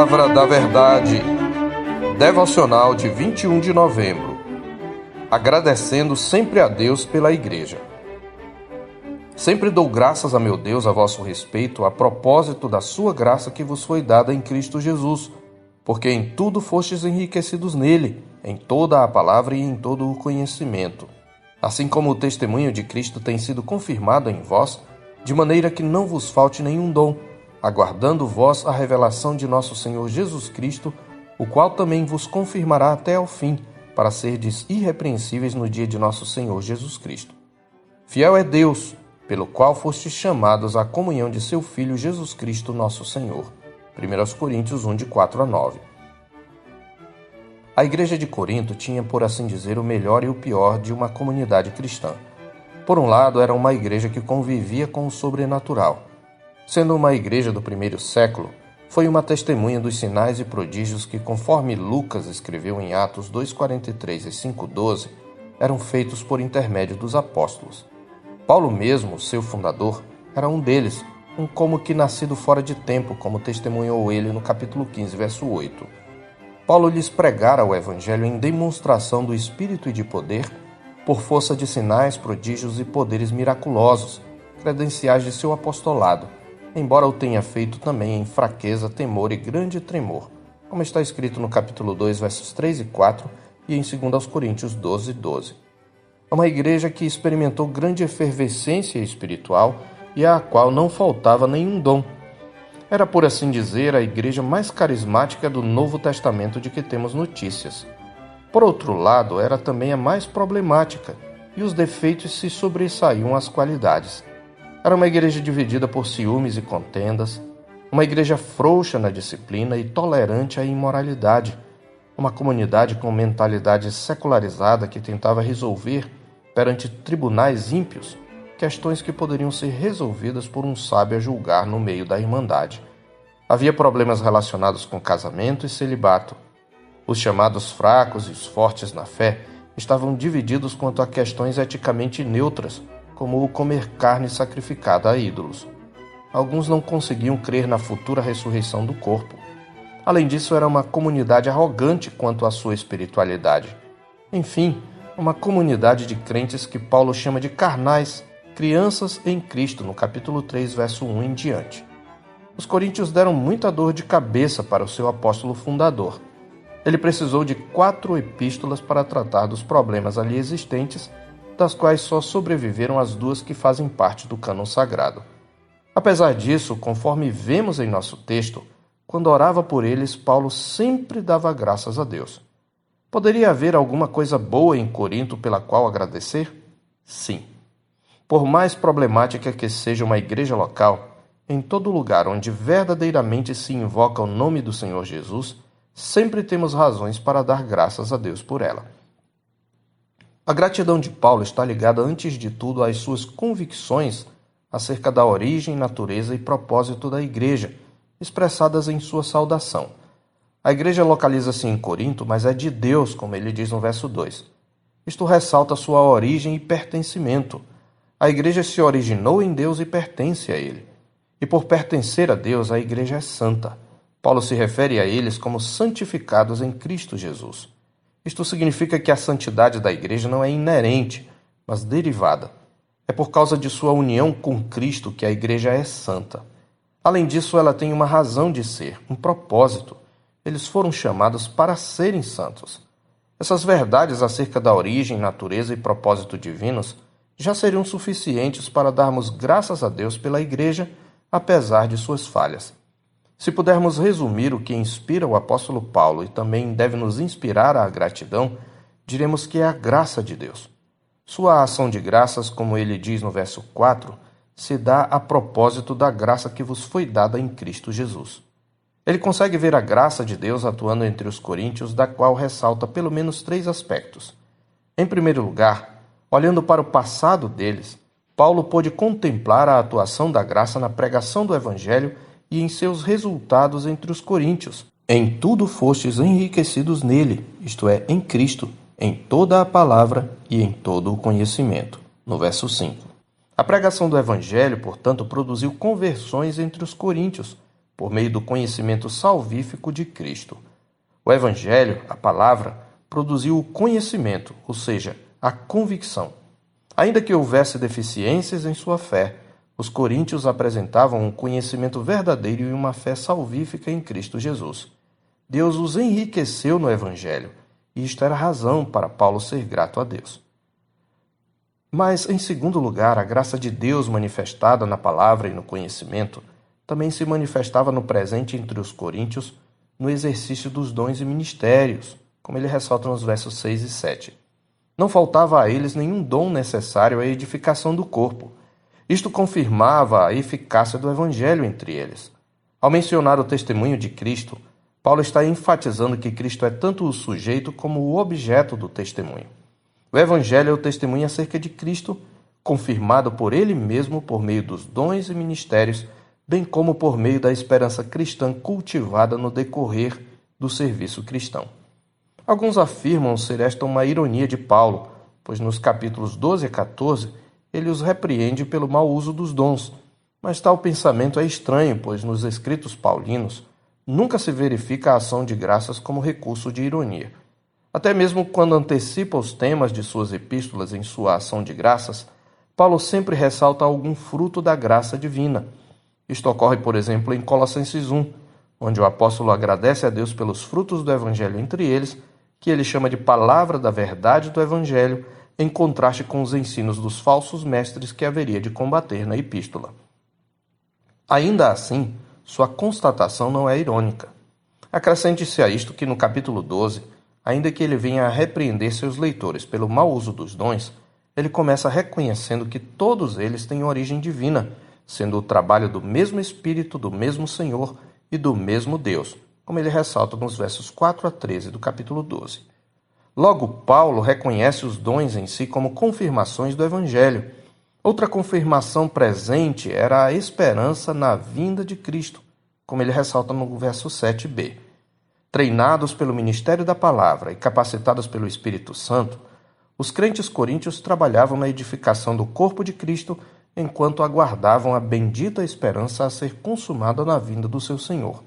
Palavra da Verdade, devocional de 21 de novembro. Agradecendo sempre a Deus pela Igreja. Sempre dou graças a meu Deus a vosso respeito, a propósito da sua graça que vos foi dada em Cristo Jesus, porque em tudo fostes enriquecidos nele, em toda a palavra e em todo o conhecimento. Assim como o testemunho de Cristo tem sido confirmado em vós, de maneira que não vos falte nenhum dom aguardando vós a revelação de nosso Senhor Jesus Cristo, o qual também vos confirmará até ao fim, para serdes irrepreensíveis no dia de nosso Senhor Jesus Cristo. Fiel é Deus, pelo qual fostes chamados à comunhão de seu Filho Jesus Cristo, nosso Senhor. 1 Coríntios 1, de 4 a 9. A igreja de Corinto tinha, por assim dizer, o melhor e o pior de uma comunidade cristã. Por um lado, era uma igreja que convivia com o sobrenatural Sendo uma igreja do primeiro século, foi uma testemunha dos sinais e prodígios que, conforme Lucas escreveu em Atos 2,43 e 5,12, eram feitos por intermédio dos apóstolos. Paulo mesmo, seu fundador, era um deles, um como que nascido fora de tempo, como testemunhou ele no capítulo 15, verso 8. Paulo lhes pregara o evangelho em demonstração do espírito e de poder, por força de sinais, prodígios e poderes miraculosos, credenciais de seu apostolado embora o tenha feito também em fraqueza, temor e grande tremor, como está escrito no capítulo 2, versos 3 e 4 e em 2 Coríntios 12, 12. É uma igreja que experimentou grande efervescência espiritual e à qual não faltava nenhum dom. Era, por assim dizer, a igreja mais carismática do Novo Testamento de que temos notícias. Por outro lado, era também a mais problemática, e os defeitos se sobressaíam às qualidades. Era uma igreja dividida por ciúmes e contendas, uma igreja frouxa na disciplina e tolerante à imoralidade, uma comunidade com mentalidade secularizada que tentava resolver, perante tribunais ímpios, questões que poderiam ser resolvidas por um sábio a julgar no meio da irmandade. Havia problemas relacionados com casamento e celibato. Os chamados fracos e os fortes na fé estavam divididos quanto a questões eticamente neutras como o comer carne sacrificada a ídolos. Alguns não conseguiam crer na futura ressurreição do corpo. Além disso, era uma comunidade arrogante quanto à sua espiritualidade. Enfim, uma comunidade de crentes que Paulo chama de carnais, crianças em Cristo, no capítulo 3, verso 1 em diante. Os coríntios deram muita dor de cabeça para o seu apóstolo fundador. Ele precisou de quatro epístolas para tratar dos problemas ali existentes das quais só sobreviveram as duas que fazem parte do cânon sagrado. Apesar disso, conforme vemos em nosso texto, quando orava por eles, Paulo sempre dava graças a Deus. Poderia haver alguma coisa boa em Corinto pela qual agradecer? Sim. Por mais problemática que seja uma igreja local, em todo lugar onde verdadeiramente se invoca o nome do Senhor Jesus, sempre temos razões para dar graças a Deus por ela. A gratidão de Paulo está ligada, antes de tudo, às suas convicções acerca da origem, natureza e propósito da igreja, expressadas em sua saudação. A igreja localiza-se em Corinto, mas é de Deus, como ele diz no verso 2. Isto ressalta sua origem e pertencimento. A igreja se originou em Deus e pertence a Ele. E por pertencer a Deus, a igreja é santa. Paulo se refere a eles como santificados em Cristo Jesus. Isto significa que a santidade da igreja não é inerente, mas derivada. É por causa de sua união com Cristo que a igreja é santa. Além disso, ela tem uma razão de ser, um propósito. Eles foram chamados para serem santos. Essas verdades acerca da origem, natureza e propósito divinos já seriam suficientes para darmos graças a Deus pela igreja, apesar de suas falhas. Se pudermos resumir o que inspira o apóstolo Paulo e também deve nos inspirar à gratidão, diremos que é a graça de Deus. Sua ação de graças, como ele diz no verso 4, se dá a propósito da graça que vos foi dada em Cristo Jesus. Ele consegue ver a graça de Deus atuando entre os coríntios, da qual ressalta pelo menos três aspectos. Em primeiro lugar, olhando para o passado deles, Paulo pôde contemplar a atuação da graça na pregação do Evangelho e em seus resultados entre os coríntios. Em tudo fostes enriquecidos nele, isto é, em Cristo, em toda a palavra e em todo o conhecimento. No verso 5. A pregação do Evangelho, portanto, produziu conversões entre os coríntios, por meio do conhecimento salvífico de Cristo. O Evangelho, a palavra, produziu o conhecimento, ou seja, a convicção. Ainda que houvesse deficiências em sua fé, os coríntios apresentavam um conhecimento verdadeiro e uma fé salvífica em Cristo Jesus. Deus os enriqueceu no Evangelho, e isto era razão para Paulo ser grato a Deus. Mas, em segundo lugar, a graça de Deus manifestada na palavra e no conhecimento também se manifestava no presente entre os coríntios no exercício dos dons e ministérios, como ele ressalta nos versos 6 e 7. Não faltava a eles nenhum dom necessário à edificação do corpo. Isto confirmava a eficácia do evangelho entre eles. Ao mencionar o testemunho de Cristo, Paulo está enfatizando que Cristo é tanto o sujeito como o objeto do testemunho. O Evangelho é o testemunho acerca de Cristo, confirmado por Ele mesmo por meio dos dons e ministérios, bem como por meio da esperança cristã cultivada no decorrer do serviço cristão. Alguns afirmam ser esta uma ironia de Paulo, pois nos capítulos 12 a 14 ele os repreende pelo mau uso dos dons. Mas tal pensamento é estranho, pois nos escritos paulinos nunca se verifica a ação de graças como recurso de ironia. Até mesmo quando antecipa os temas de suas epístolas em sua ação de graças, Paulo sempre ressalta algum fruto da graça divina. Isto ocorre, por exemplo, em Colossenses 1, onde o apóstolo agradece a Deus pelos frutos do evangelho entre eles, que ele chama de palavra da verdade do evangelho, em contraste com os ensinos dos falsos mestres que haveria de combater na epístola. Ainda assim, sua constatação não é irônica. Acrescente-se a isto que no capítulo 12, Ainda que ele venha a repreender seus leitores pelo mau uso dos dons, ele começa reconhecendo que todos eles têm origem divina, sendo o trabalho do mesmo Espírito, do mesmo Senhor e do mesmo Deus, como ele ressalta nos versos 4 a 13 do capítulo 12. Logo, Paulo reconhece os dons em si como confirmações do Evangelho. Outra confirmação presente era a esperança na vinda de Cristo, como ele ressalta no verso 7b. Treinados pelo ministério da palavra e capacitados pelo Espírito Santo, os crentes coríntios trabalhavam na edificação do corpo de Cristo enquanto aguardavam a bendita esperança a ser consumada na vinda do seu Senhor.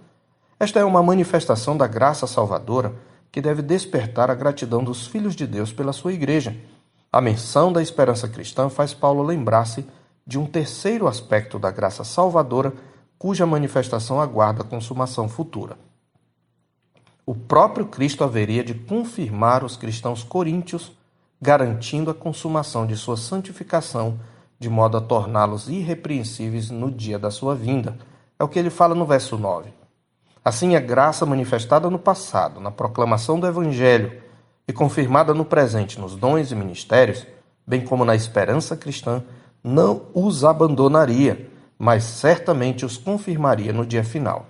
Esta é uma manifestação da graça salvadora que deve despertar a gratidão dos filhos de Deus pela sua igreja. A menção da esperança cristã faz Paulo lembrar-se de um terceiro aspecto da graça salvadora cuja manifestação aguarda a consumação futura o próprio Cristo haveria de confirmar os cristãos coríntios, garantindo a consumação de sua santificação, de modo a torná-los irrepreensíveis no dia da sua vinda. É o que ele fala no verso 9. Assim, a graça manifestada no passado, na proclamação do Evangelho, e confirmada no presente nos dons e ministérios, bem como na esperança cristã, não os abandonaria, mas certamente os confirmaria no dia final.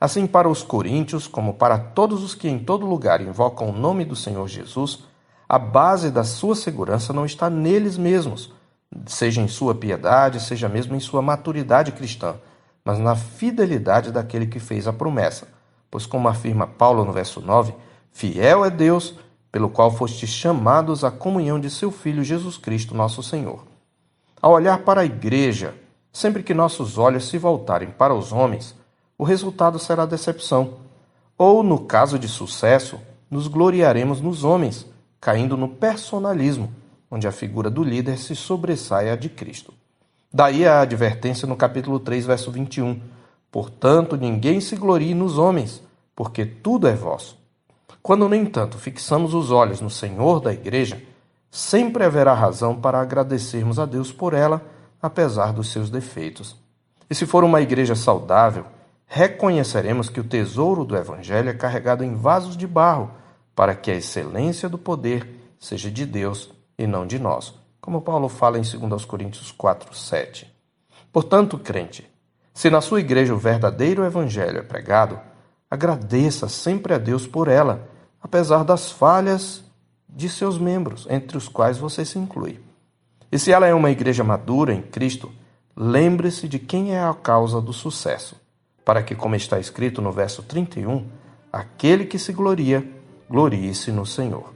Assim, para os coríntios, como para todos os que em todo lugar invocam o nome do Senhor Jesus, a base da sua segurança não está neles mesmos, seja em sua piedade, seja mesmo em sua maturidade cristã, mas na fidelidade daquele que fez a promessa. Pois, como afirma Paulo no verso 9, fiel é Deus, pelo qual fostes chamados à comunhão de seu Filho Jesus Cristo, nosso Senhor. Ao olhar para a igreja, sempre que nossos olhos se voltarem para os homens, o resultado será decepção. Ou, no caso de sucesso, nos gloriaremos nos homens, caindo no personalismo, onde a figura do líder se sobressai à de Cristo. Daí a advertência no capítulo 3, verso 21. Portanto, ninguém se glorie nos homens, porque tudo é vosso. Quando, no entanto, fixamos os olhos no Senhor da Igreja, sempre haverá razão para agradecermos a Deus por ela, apesar dos seus defeitos. E se for uma igreja saudável, reconheceremos que o tesouro do Evangelho é carregado em vasos de barro, para que a excelência do poder seja de Deus e não de nós, como Paulo fala em 2 Coríntios 4, 7. Portanto, crente, se na sua igreja o verdadeiro Evangelho é pregado, agradeça sempre a Deus por ela, apesar das falhas de seus membros, entre os quais você se inclui. E se ela é uma igreja madura em Cristo, lembre-se de quem é a causa do sucesso para que, como está escrito no verso 31, aquele que se gloria, glorie-se no Senhor.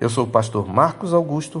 Eu sou o pastor Marcos Augusto,